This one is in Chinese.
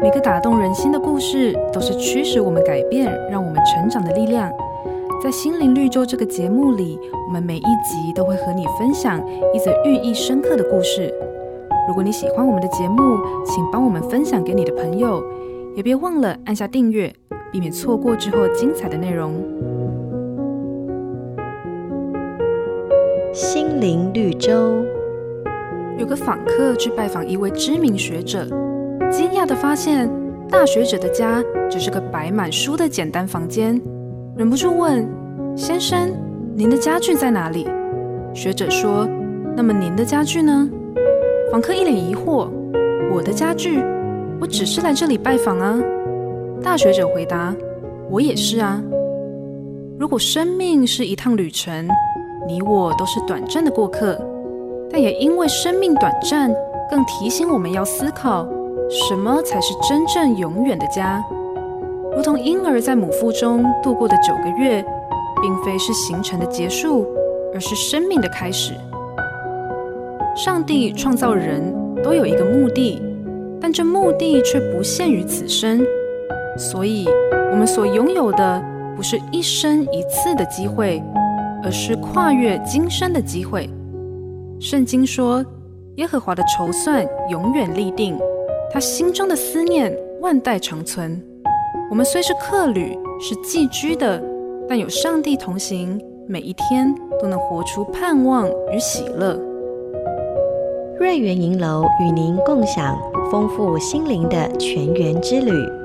每个打动人心的故事，都是驱使我们改变、让我们成长的力量。在心灵绿洲这个节目里，我们每一集都会和你分享一则寓意深刻的故事。如果你喜欢我们的节目，请帮我们分享给你的朋友，也别忘了按下订阅，避免错过之后精彩的内容。心灵绿洲。有个访客去拜访一位知名学者，惊讶地发现，大学者的家只是个摆满书的简单房间。忍不住问：“先生，您的家具在哪里？”学者说：“那么您的家具呢？”访客一脸疑惑：“我的家具？我只是来这里拜访啊。”大学者回答：“我也是啊。如果生命是一趟旅程，你我都是短暂的过客，但也因为生命短暂，更提醒我们要思考，什么才是真正永远的家。”如同婴儿在母腹中度过的九个月，并非是行程的结束，而是生命的开始。上帝创造人都有一个目的，但这目的却不限于此生。所以，我们所拥有的不是一生一次的机会，而是跨越今生的机会。圣经说：“耶和华的筹算永远立定，他心中的思念万代长存。”我们虽是客旅，是寄居的，但有上帝同行，每一天都能活出盼望与喜乐。瑞园银楼与您共享丰富心灵的泉源之旅。